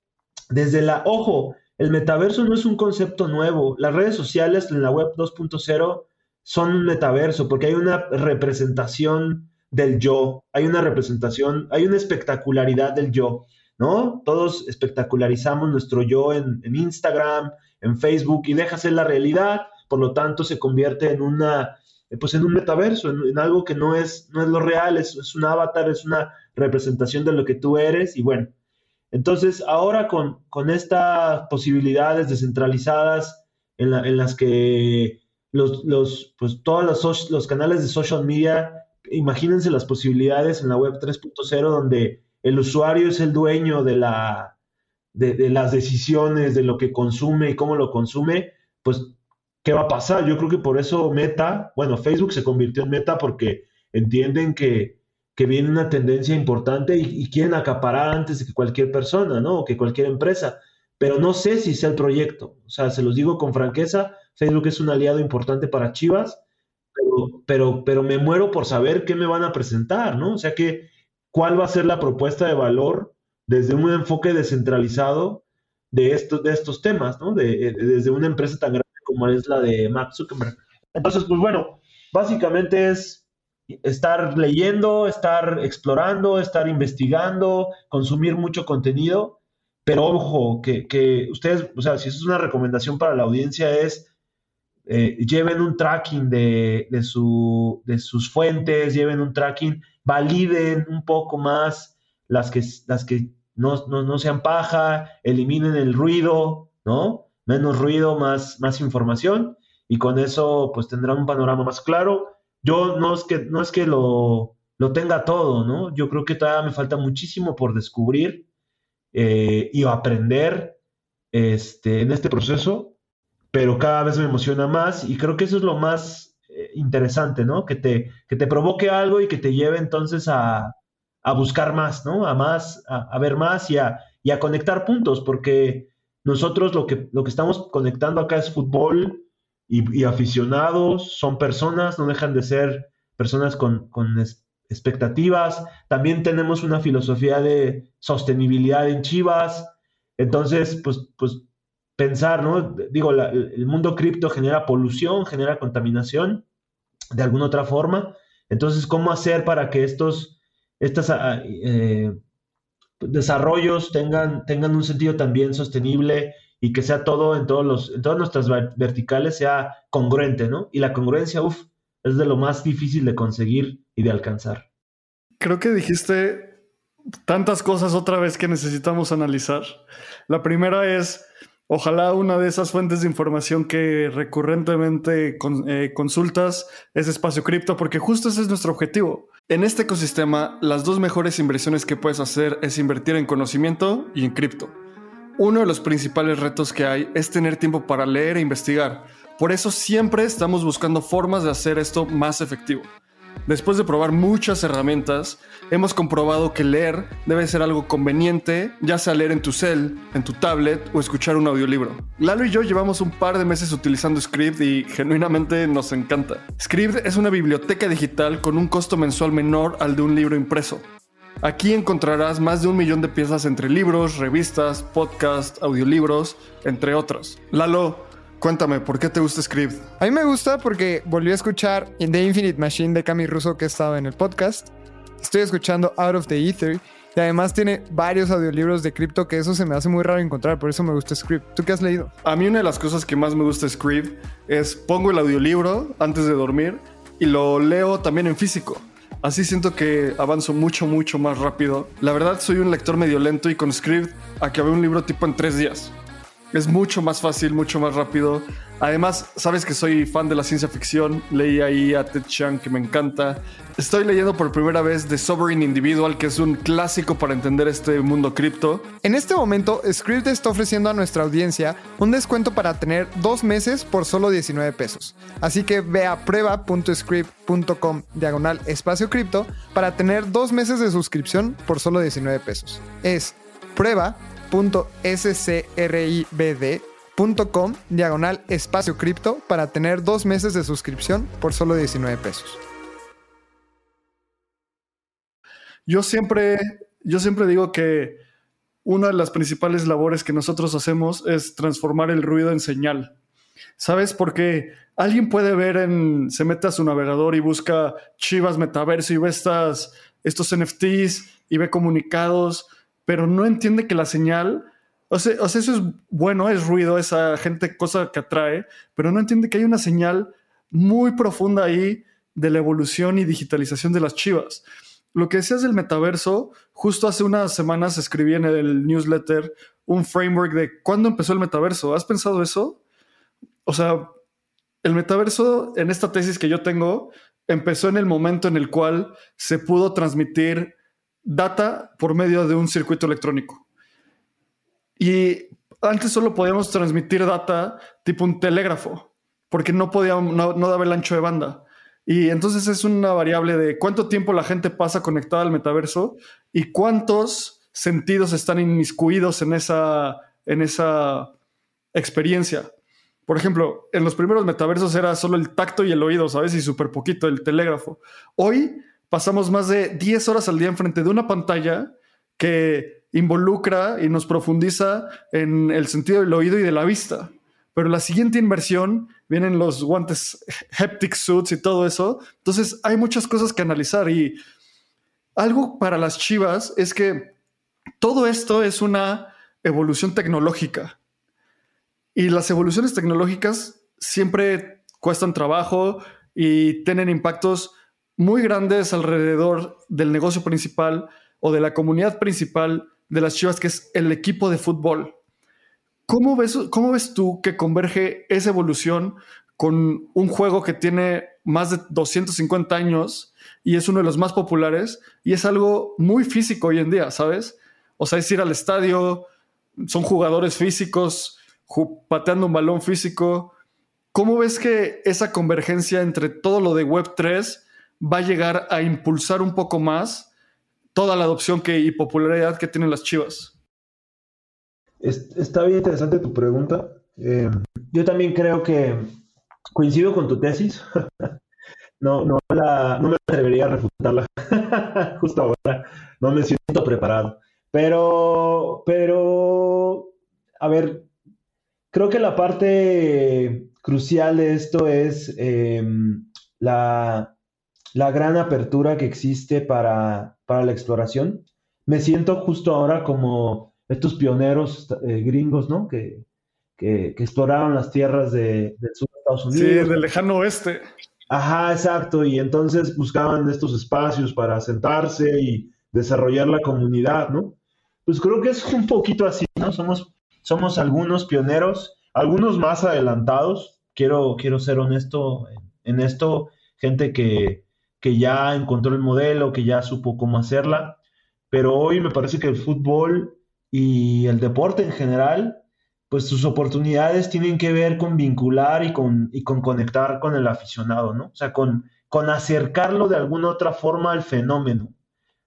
desde la... Ojo, el metaverso no es un concepto nuevo. Las redes sociales en la web 2.0 son un metaverso porque hay una representación del yo, hay una representación, hay una espectacularidad del yo, ¿no? Todos espectacularizamos nuestro yo en, en Instagram, en Facebook y deja ser la realidad, por lo tanto se convierte en una pues en un metaverso, en, algo que no es, no es lo real, es, un avatar, es una representación de lo que tú eres y bueno. Entonces, ahora con, con estas posibilidades descentralizadas en, las que los, los, pues todos los, los canales de social media, imagínense las posibilidades en la web 3.0 donde el usuario es el dueño de, la, de las decisiones, de lo que consume y cómo lo consume, pues ¿qué va a pasar? Yo creo que por eso Meta, bueno, Facebook se convirtió en Meta porque entienden que, viene una tendencia importante y, quieren acaparar antes de que cualquier persona, ¿no? O que cualquier empresa. Pero no sé si sea el proyecto. O sea, se los digo con franqueza, Facebook es un aliado importante para Chivas, pero, pero, pero me muero por saber qué me van a presentar, ¿no? O sea, que, ¿cuál va a ser la propuesta de valor desde un enfoque descentralizado de estos, de estos temas, ¿no? De, desde una empresa tan grande como es la de Mark Zuckerberg. Entonces, pues bueno, básicamente es estar leyendo, estar explorando, estar investigando, consumir mucho contenido, pero ojo, que, ustedes, o sea, si eso es una recomendación para la audiencia, es eh, lleven un tracking de, de, su, de sus fuentes, lleven un tracking, validen un poco más las que, las que no, no, no sean paja, eliminen el ruido, ¿no? Menos ruido, más, más información y con eso pues tendrán un panorama más claro. Yo no es que, no es que lo, lo tenga todo, ¿no? Yo creo que todavía me falta muchísimo por descubrir eh, y aprender este, en este proceso, pero cada vez me emociona más y creo que eso es lo más eh, interesante, ¿no? Que te, que te provoque algo y que te lleve entonces a, a buscar más, ¿no? A más, a, ver más y a, y a conectar puntos, porque nosotros lo que, lo que estamos conectando acá es fútbol y, aficionados, son personas, no dejan de ser personas con, expectativas. También tenemos una filosofía de sostenibilidad en Chivas. Entonces, pues, pues pensar, ¿no? Digo, el mundo cripto genera polución, genera contaminación de alguna otra forma. Entonces, ¿cómo hacer para que estos, estos ah, eh, desarrollos tengan, tengan un sentido también sostenible y que sea todo en, todos los, en todas nuestras verticales sea congruente, ¿no? Y la congruencia, uff, es de lo más difícil de conseguir y de alcanzar. Creo que dijiste tantas cosas otra vez que necesitamos analizar. La primera es, ojalá una de esas fuentes de información que recurrentemente eh, consultas es espacio cripto, porque justo ese es nuestro objetivo. En este ecosistema, las dos mejores inversiones que puedes hacer es invertir en conocimiento y en cripto. Uno de los principales retos que hay es tener tiempo para leer e investigar. Por eso siempre estamos buscando formas de hacer esto más efectivo. Después de probar muchas herramientas, hemos comprobado que leer debe ser algo conveniente, ya sea leer en tu cel, en tu tablet o escuchar un audiolibro. Lalo y yo llevamos un par de meses utilizando Script y genuinamente nos encanta. Script es una biblioteca digital con un costo mensual menor al de un libro impreso. Aquí encontrarás más de un millón de piezas entre libros, revistas, podcasts, audiolibros, entre otros. Lalo, cuéntame, ¿por qué te gusta Script? A mí me gusta porque volví a escuchar In The Infinite Machine de Cami Russo que estaba en el podcast. Estoy escuchando Out of the Ether y además tiene varios audiolibros de cripto que eso se me hace muy raro encontrar, por eso me gusta Script. ¿Tú qué has leído? A mí una de las cosas que más me gusta Script es pongo el audiolibro antes de dormir y lo leo también en físico. Así siento que avanzo mucho, mucho más rápido. La verdad soy un lector medio lento y con Script acabé un libro tipo en tres días. Es mucho más fácil, mucho más rápido. Además, sabes que soy fan de la ciencia ficción. Leí ahí a Ted Chiang, que me encanta. Estoy leyendo por primera vez The Sovereign Individual, que es un clásico para entender este mundo cripto. En este momento, Script está ofreciendo a nuestra audiencia un descuento para tener dos meses por solo 19 pesos. Así que ve a prueba.script.com diagonal espacio cripto para tener dos meses de suscripción por solo 19 pesos. Es prueba .scribd.com diagonal espacio cripto para tener dos meses de suscripción por solo 19 pesos. Yo siempre, yo siempre digo que una de las principales labores que nosotros hacemos es transformar el ruido en señal. ¿Sabes? Porque alguien puede ver en, se mete a su navegador y busca Chivas Metaverso y ve estas, estos NFTs y ve comunicados pero no entiende que la señal, o sea, eso es bueno, es ruido, esa gente, cosa que atrae, pero no entiende que hay una señal muy profunda ahí de la evolución y digitalización de las chivas. Lo que decías del metaverso, justo hace unas semanas escribí en el newsletter un framework de cuándo empezó el metaverso. ¿Has pensado eso? O sea, el metaverso en esta tesis que yo tengo empezó en el momento en el cual se pudo transmitir data por medio de un circuito electrónico. Y antes solo podíamos transmitir data tipo un telégrafo, porque no, podíamos, no, daba el ancho de banda. Y entonces es una variable de cuánto tiempo la gente pasa conectada al metaverso y cuántos sentidos están inmiscuidos en esa, en esa experiencia. Por ejemplo, en los primeros metaversos era solo el tacto y el oído, ¿sabes? Y súper poquito el telégrafo. Hoy pasamos más de 10 horas al día enfrente de una pantalla que involucra y nos profundiza en el sentido del oído y de la vista. Pero la siguiente inversión vienen los guantes haptic suits y todo eso. Entonces hay muchas cosas que analizar y algo para las chivas es que todo esto es una evolución tecnológica y las evoluciones tecnológicas siempre cuestan trabajo y tienen impactos muy grandes alrededor del negocio principal o de la comunidad principal de las Chivas, que es el equipo de fútbol. ¿Cómo ves, cómo ves tú que converge esa evolución con un juego que tiene más de 250 años y es uno de los más populares y es algo muy físico hoy en día, ¿sabes? O sea, es ir al estadio, son jugadores físicos, pateando un balón físico. ¿Cómo ves que esa convergencia entre todo lo de Web3 va a llegar a impulsar un poco más toda la adopción que, y popularidad que tienen las chivas. Está bien interesante tu pregunta. Eh, yo también creo que coincido con tu tesis. no, no, no me atrevería a refutarla justo ahora, no me siento preparado. Pero, pero, a ver, creo que la parte crucial de esto es em, la, gran apertura que existe para, la exploración. Me siento justo ahora como estos pioneros eh, gringos, ¿no? Que, que, exploraron las tierras de, del sur de Estados Unidos. Sí, del lejano oeste. Ajá, exacto. Y entonces buscaban estos espacios para sentarse y desarrollar la comunidad, ¿no? Pues creo que es un poquito así, ¿no? Somos, somos algunos pioneros, algunos más adelantados. Quiero, quiero ser honesto en, esto, gente que, que ya encontró el modelo, que ya supo cómo hacerla. Pero hoy me parece que el fútbol y el deporte en general pues sus oportunidades tienen que ver con vincular y con, y con conectar con el aficionado, ¿no? O sea, con, con acercarlo de alguna otra forma al fenómeno,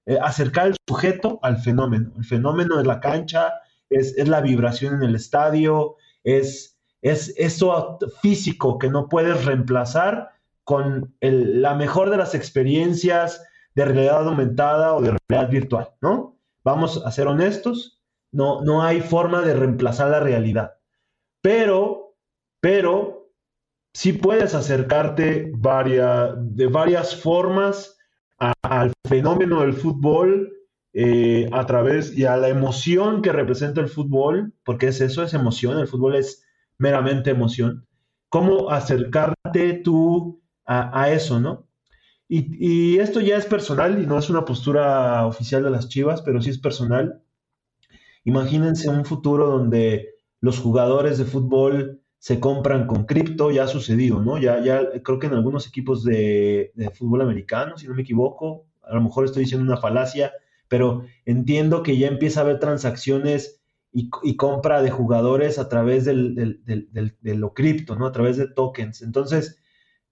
eh, acercar el sujeto al fenómeno. El fenómeno es la cancha, es, la vibración en el estadio, es, es eso físico que no puedes reemplazar con la mejor de las experiencias de realidad aumentada o de realidad virtual, ¿no? Vamos a ser honestos, no, no hay forma de reemplazar la realidad. Pero, pero, sí puedes acercarte de varias formas al fenómeno del fútbol eh, a través y a la emoción que representa el fútbol, porque es eso, es emoción, el fútbol es meramente emoción. ¿Cómo acercarte tú a, eso, no? Y, y, esto ya es personal y no es una postura oficial de las Chivas, pero sí es personal. Imagínense un futuro donde los jugadores de fútbol se compran con cripto, ya ha sucedido, ¿no? Ya, ya creo que en algunos equipos de, fútbol americano, si no me equivoco, a lo mejor estoy diciendo una falacia, pero entiendo que ya empieza a haber transacciones y, compra de jugadores a través del, de lo cripto, ¿no? A través de tokens. Entonces,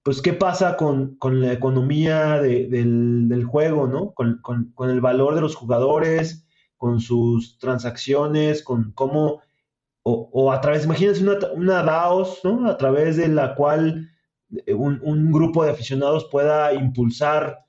pues, ¿qué pasa con, la economía del, juego, ¿no? Con, con, el valor de los jugadores, con sus transacciones, con cómo, o, a través, imagínense una, una, DAOS, ¿no? A través de la cual eh, un, grupo de aficionados pueda impulsar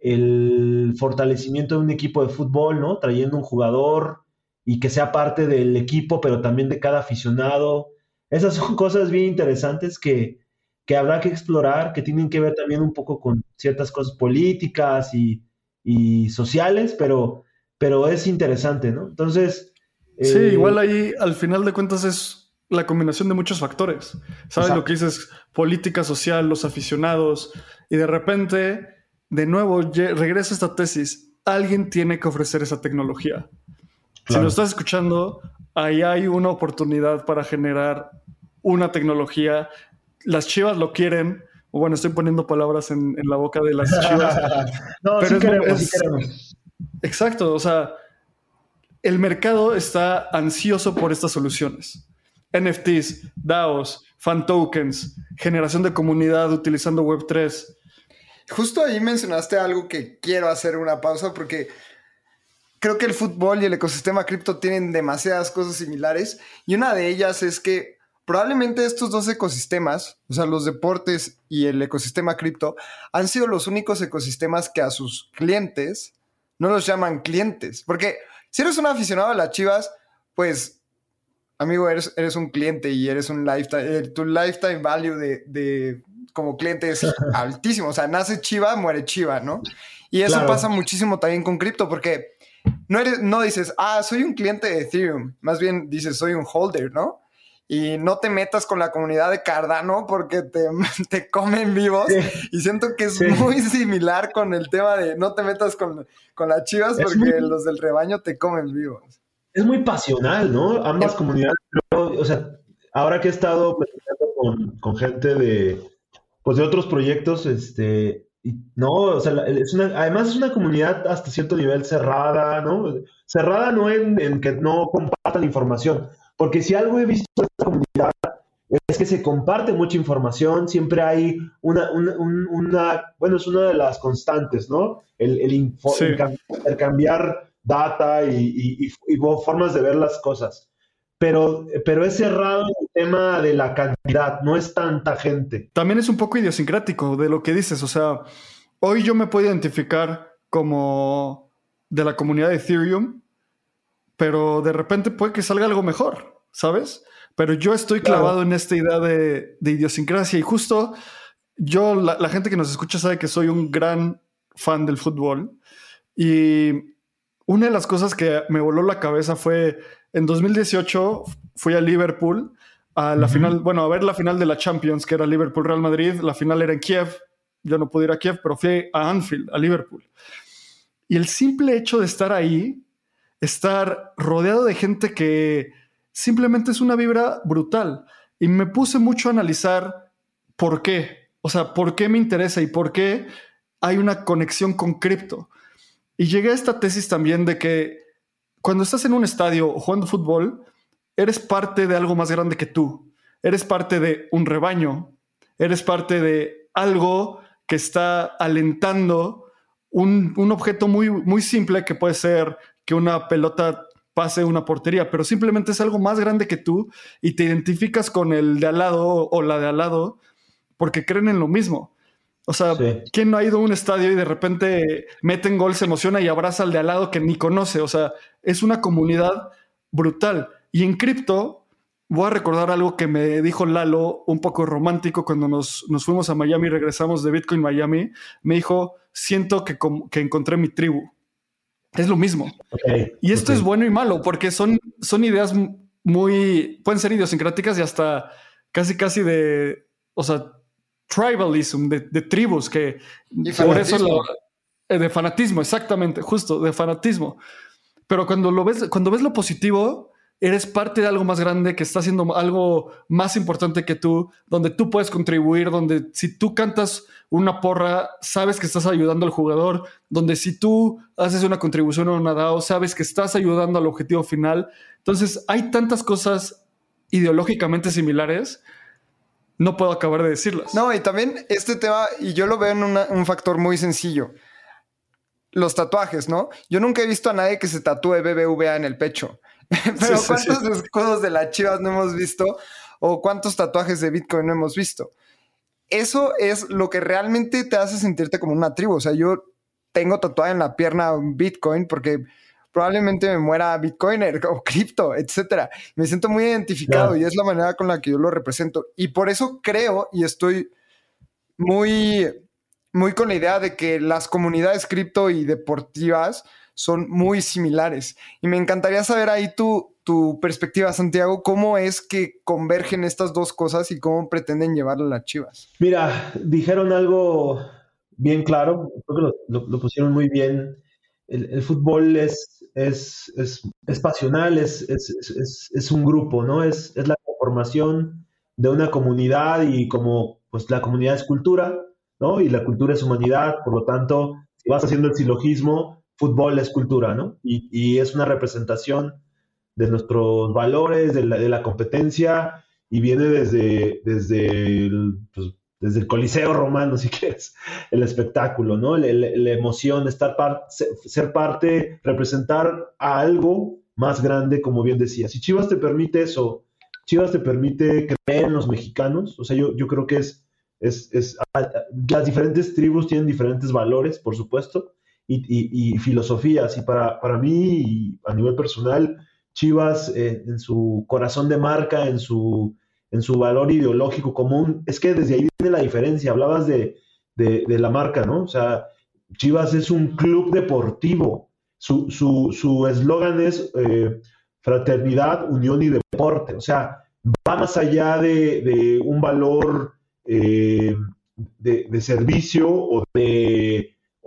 el fortalecimiento de un equipo de fútbol, ¿no? Trayendo un jugador y que sea parte del equipo, pero también de cada aficionado. Esas son cosas bien interesantes que, que habrá que explorar, que tienen que ver también un poco con ciertas cosas políticas y, y sociales, pero pero es interesante, ¿no? Entonces... Sí, eh, igual ahí al final de cuentas es la combinación de muchos factores. ¿Sabes lo que dices? Política social, los aficionados, y de repente, de nuevo, regresa esta tesis. Alguien tiene que ofrecer esa tecnología. Si lo estás escuchando, ahí hay una oportunidad para generar una tecnología. Las chivas lo quieren. Bueno, estoy poniendo palabras en, la boca de las chivas. no, pero queremos, sí queremos. Exacto, o sea, el mercado está ansioso por estas soluciones. NFTs, DAOs, fan tokens, generación de comunidad utilizando Web3. Justo ahí mencionaste algo que quiero hacer una pausa porque creo que el fútbol y el ecosistema cripto tienen demasiadas cosas similares y una de ellas es que probablemente estos dos ecosistemas, o sea, los deportes y el ecosistema cripto, han sido los únicos ecosistemas que a sus clientes no los llaman clientes. Porque si eres un aficionado a las chivas, pues, amigo, eres, eres un cliente y eres un lifetime, eh, tu lifetime value de, como cliente es altísimo. O sea, nace chiva, muere chiva, ¿no? Y eso pasa muchísimo también con cripto, porque no, eres, no dices, ah, soy un cliente de Ethereum. Más bien dices, soy un holder, ¿no? Y no te metas con la comunidad de Cardano porque te, te comen vivos. Y siento que es muy similar con el tema de no te metas con, con las chivas porque los del rebaño te comen vivos. Es muy pasional, ¿no? Ambas comunidades. o sea, ahora que he estado con, con gente de, pues de otros proyectos, este, no, o sea, es una, además es una comunidad hasta cierto nivel cerrada, ¿no? Cerrada no en, en que no compartan información, porque si algo he visto en esta comunidad es que se comparte mucha información, siempre hay una, una, bueno, es una de las constantes, ¿no? El, el, intercambiar data y, formas de ver las cosas. Pero, pero es cerrado el tema de la cantidad, no es tanta gente. También es un poco idiosincrático de lo que dices, o sea, hoy yo me puedo identificar como de la comunidad de Ethereum, pero de repente puede que salga algo mejor, ¿sabes? Pero yo estoy clavado en esta idea de, idiosincrasia y justo yo, la, gente que nos escucha sabe que soy un gran fan del fútbol y una de las cosas que me voló la cabeza fue en 2018 fui a Liverpool a la final, bueno, a ver la final de la Champions, que era Liverpool-Real Madrid, la final era en Kiev, yo no pude ir a Kiev, pero fui a Anfield, a Liverpool. Y el simple hecho de estar ahí, estar rodeado de gente que simplemente es una vibra brutal. Y me puse mucho a analizar por qué, o sea, por qué me interesa y por qué hay una conexión con cripto. Y llegué a esta tesis también de que cuando estás en un estadio jugando fútbol, eres parte de algo más grande que tú. Eres parte de un rebaño. Eres parte de algo que está alentando un, un objeto muy, muy simple que puede ser que una pelota pase una portería, pero simplemente es algo más grande que tú y te identificas con el de al lado o la de al lado porque creen en lo mismo. O sea, ¿quién no ha ido a un estadio y de repente meten gol, se emociona y abraza al de al lado que ni conoce? O sea, es una comunidad brutal. Y en cripto, voy a recordar algo que me dijo Lalo, un poco romántico, cuando nos, fuimos a Miami y regresamos de Bitcoin Miami. Me dijo, siento que, que encontré mi tribu. Es lo mismo. y esto es bueno y malo porque son, son ideas muy, pueden ser idiosincráticas y hasta casi, casi de, o sea, tribalism, de, tribus, que por eso eh, de fanatismo, exactamente, justo, de fanatismo. Pero cuando lo ves, cuando ves lo positivo, eres parte de algo más grande que está haciendo algo más importante que tú, donde tú puedes contribuir, donde si tú cantas una porra, sabes que estás ayudando al jugador, donde si tú haces una contribución a una DAO, sabes que estás ayudando al objetivo final. Entonces, hay tantas cosas ideológicamente similares, no puedo acabar de decirlas. No, y también este tema, y yo lo veo en un factor muy sencillo. Los tatuajes, ¿no? Yo nunca he visto a nadie que se tatúe BBVA en el pecho. Pero ¿cuántos escudos de las Chivas no hemos visto? ¿O cuántos tatuajes de Bitcoin no hemos visto? Eso es lo que realmente te hace sentirte como una tribu. O sea, yo tengo tatuada en la pierna Bitcoin porque probablemente me muera Bitcoiner o cripto, etcétera. Me siento muy identificado y es la manera con la que yo lo represento. Y por eso creo y estoy muy, muy con la idea de que las comunidades cripto y deportivas son muy similares. Y me encantaría saber ahí tu, tu perspectiva, Santiago, cómo es que convergen estas dos cosas y cómo pretenden llevarlo a las Chivas. Mira, dijeron algo bien claro, creo que lo, pusieron muy bien. El, fútbol es, es, es, pasional, es, es, un grupo, ¿no? Es, es la formación de una comunidad y como pues la comunidad es cultura, ¿no? Y la cultura es humanidad, por lo tanto, si vas haciendo el silogismo, fútbol es cultura, ¿no? Y, es una representación de nuestros valores, de la, competencia, y viene desde, desde, el, pues, desde el Coliseo romano, si quieres, el espectáculo, ¿no? La, emoción, estar ser parte, representar a algo más grande, como bien decía. Si Chivas te permite eso, Chivas te permite creer en los mexicanos, o sea, yo, yo creo que es, es, es, las diferentes tribus tienen diferentes valores, por supuesto, y, filosofías. Y para, para mí, a nivel personal, Chivas eh, en su corazón de marca, en su, en su valor ideológico común, es que desde ahí viene la diferencia. Hablabas de, de, la marca, ¿no? O sea, Chivas es un club deportivo. Su eslogan su, es eh, fraternidad, unión y deporte. O sea, va más allá de, un valor eh, de, de, servicio o de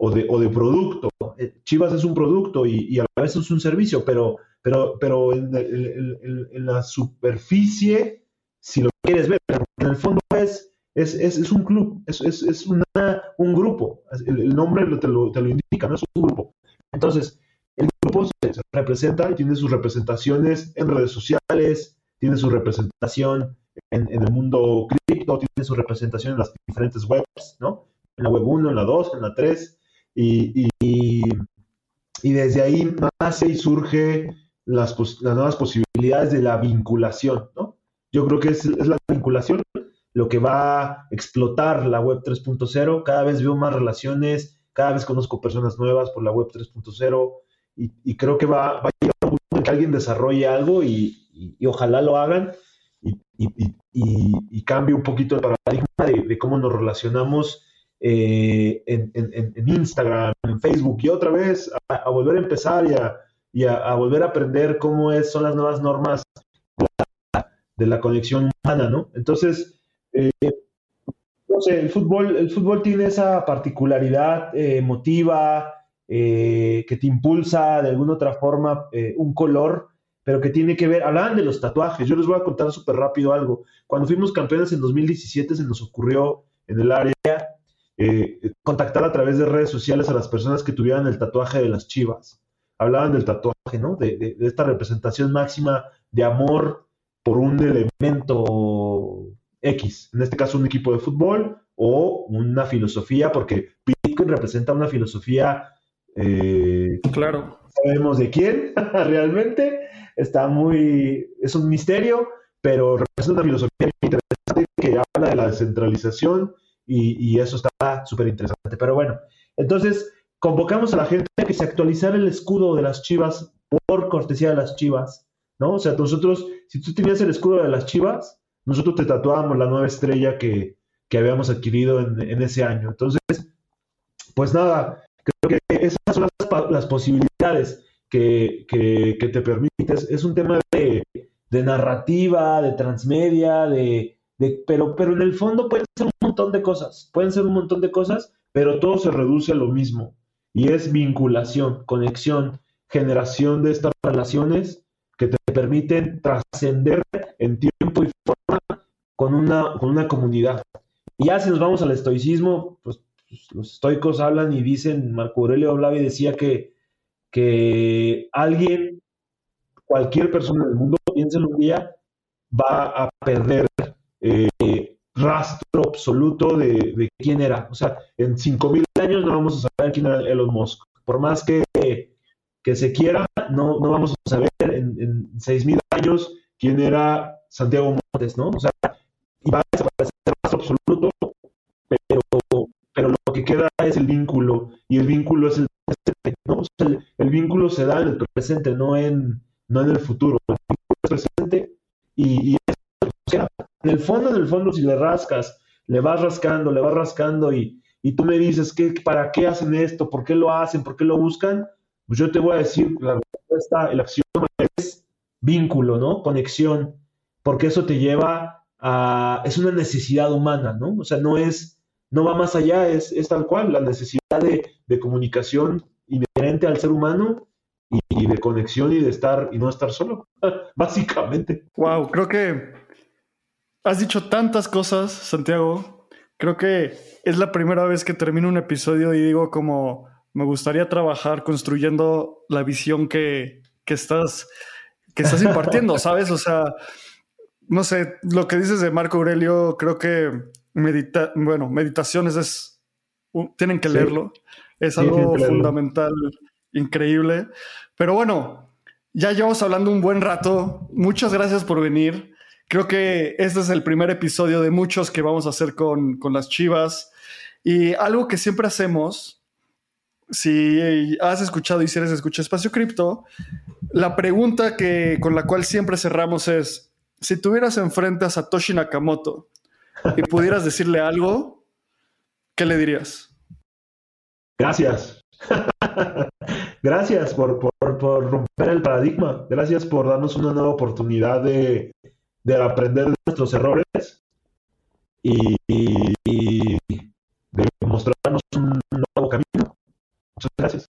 o de, o de producto. Eh, Chivas es un producto y, a veces es un servicio, pero, pero, pero en, la superficie, si lo quieres ver, en el fondo es, es, es, un club, es, es una, un grupo. El, nombre te lo, te lo, indica, no es un grupo. Entonces, el grupo se representa y tiene sus representaciones en redes sociales, tiene su representación en, en el mundo cripto, tiene su representación en las diferentes webs, ¿no? En la web 1, en la 2, en la 3, y, y, desde ahí nace y surge las, las, nuevas posibilidades de la vinculación, ¿no? Yo creo que es, la vinculación lo que va a explotar la web 3.0. Cada vez veo más relaciones, cada vez conozco personas nuevas por la web 3.0 y, creo que va, a llegar un momento en que alguien desarrolle algo y, ojalá lo hagan y, cambie un poquito el paradigma de, cómo nos relacionamos eh, en, Instagram, en Facebook y otra vez a, volver a empezar y, a, volver a aprender cómo es, son las nuevas normas de la, conexión humana, ¿no? Entonces, eh, no sé, el fútbol, el fútbol tiene esa particularidad eh, emotiva, eh, que te impulsa de alguna otra forma un color, pero que tiene que ver, hablaban de los tatuajes, yo les voy a contar súper rápido algo. Cuando fuimos campeones en 2017 se nos ocurrió en el área eh, contactar a través de redes sociales a las personas que tuvieran el tatuaje de las chivas. Hablaban del tatuaje, ¿no? De, esta representación máxima de amor por un elemento X, en este caso un equipo de fútbol o una filosofía, porque Bitcoin representa una filosofía eh, claro. Sabemos de quién realmente. Está muy. Es un misterio, pero representa una filosofía interesante que habla de la descentralización y, eso está súper interesante. Pero bueno, entonces convocamos a la gente a que se actualizara el escudo de las chivas por cortesía de las chivas, ¿no? O sea, nosotros, si tú tenías el escudo de las chivas, nosotros te tatuábamos la nueva estrella que, habíamos adquirido en, ese año. Entonces, pues nada, Creo que esas son las, posibilidades que, te permites. Es un tema de, narrativa, de transmedia, de, pero, pero en el fondo pueden ser un montón de cosas. Pueden ser un montón de cosas, pero todo se reduce a lo mismo. Y es vinculación, conexión, generación de estas relaciones que te permiten trascender en tiempo y forma con una, con una comunidad. Y ya si nos vamos al estoicismo, pues pues, los estoicos hablan y dicen, Marco Aurelio hablaba y decía que, que alguien, cualquier persona del mundo, piénselo un día, va a perder eh, rastro absoluto de, quién era. O sea, en 5.000 años no vamos a saber quién era Elon Musk. Por más que, que se quiera, no, no vamos a saber en, en 6.000 años quién era Santiago Montes, ¿no? O sea, y va a desaparecer rastro absoluto, pero pero lo que queda es el vínculo y el vínculo es el presente, ¿no? el, vínculo se da en el presente, no en, no en el futuro. El vínculo es presente y, o sea, en el fondo, en el fondo, si le rascas, le vas rascando, le vas rascando y, tú me dices, que ¿para qué hacen esto? ¿Por qué lo hacen? ¿Por qué lo buscan? Pues yo te voy a decir, la respuesta, el axioma es vínculo, ¿no? Conexión, porque eso te lleva a, es una necesidad humana, ¿no? O sea, no es no va más allá, es, tal cual, la necesidad de, comunicación inherente al ser humano y, de conexión y de estar y no estar solo, básicamente. Wow, creo que has dicho tantas cosas, Santiago. Creo que es la primera vez que termino un episodio y digo como me gustaría trabajar construyendo la visión que, que estás que estás impartiendo, ¿sabes? O sea, no sé, lo que dices de Marco Aurelio, creo que medita bueno, meditaciones es, tienen que leerlo, es algo fundamental, increíble. Pero bueno, ya llevamos hablando un buen rato, muchas gracias por venir. Creo que este es el primer episodio de muchos que vamos a hacer con, con las chivas. Y algo que siempre hacemos, si has escuchado y si eres escucha Espacio Cripto, la pregunta que, con la cual siempre cerramos es, si tuvieras enfrente a Satoshi Nakamoto y pudieras decirle algo, ¿qué le dirías? Gracias. Gracias por, romper el paradigma. Gracias por darnos una nueva oportunidad de, aprender de nuestros errores y, de mostrarnos un nuevo camino. Muchas gracias.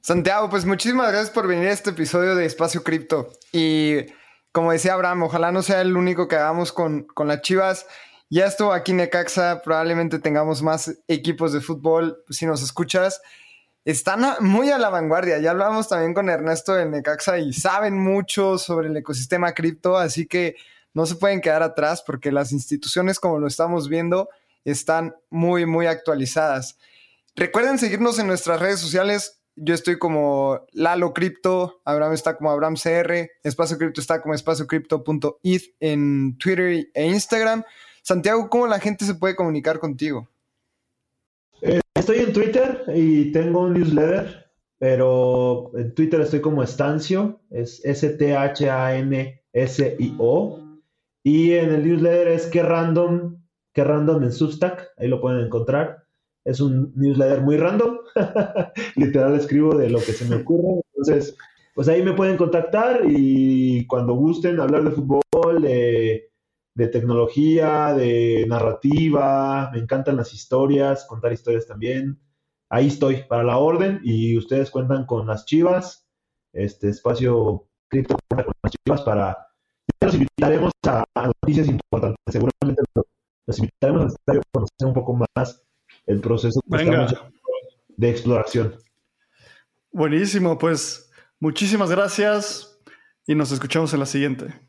Santiago, pues muchísimas gracias por venir a este episodio de Espacio Cripto. Y como decía Abraham, ojalá no sea el único que hagamos con, con las Chivas. Ya estuvo aquí Necaxa, probablemente tengamos más equipos de fútbol, si nos escuchas. Están muy a la vanguardia. Ya hablamos también con Ernesto de Necaxa y saben mucho sobre el ecosistema cripto, así que no se pueden quedar atrás porque las instituciones, como lo estamos viendo, están muy, muy actualizadas. Recuerden seguirnos en nuestras redes sociales yo estoy como Lalo Crypto, Abraham está como Abraham CR, Espacio Cripto está como espaciocrypto.eth en Twitter e Instagram. Santiago, ¿cómo la gente se puede comunicar contigo? Estoy en Twitter y tengo un newsletter, pero en Twitter estoy como Estancio, es S-T-H-A-N-S-I-O. Y en el newsletter es que random, que random en Substack, ahí lo pueden encontrar. Es un newsletter muy random, literal escribo de lo que se me ocurre. Entonces, pues ahí me pueden contactar y cuando gusten hablar de fútbol, de, de tecnología, de narrativa, me encantan las historias, contar historias también. Ahí estoy para la orden y ustedes cuentan con las chivas, este espacio cripto con las chivas para los invitaremos a, noticias importantes. Seguramente los invitaremos a conocer un poco más el proceso de exploración. Buenísimo, pues muchísimas gracias y nos escuchamos en la siguiente.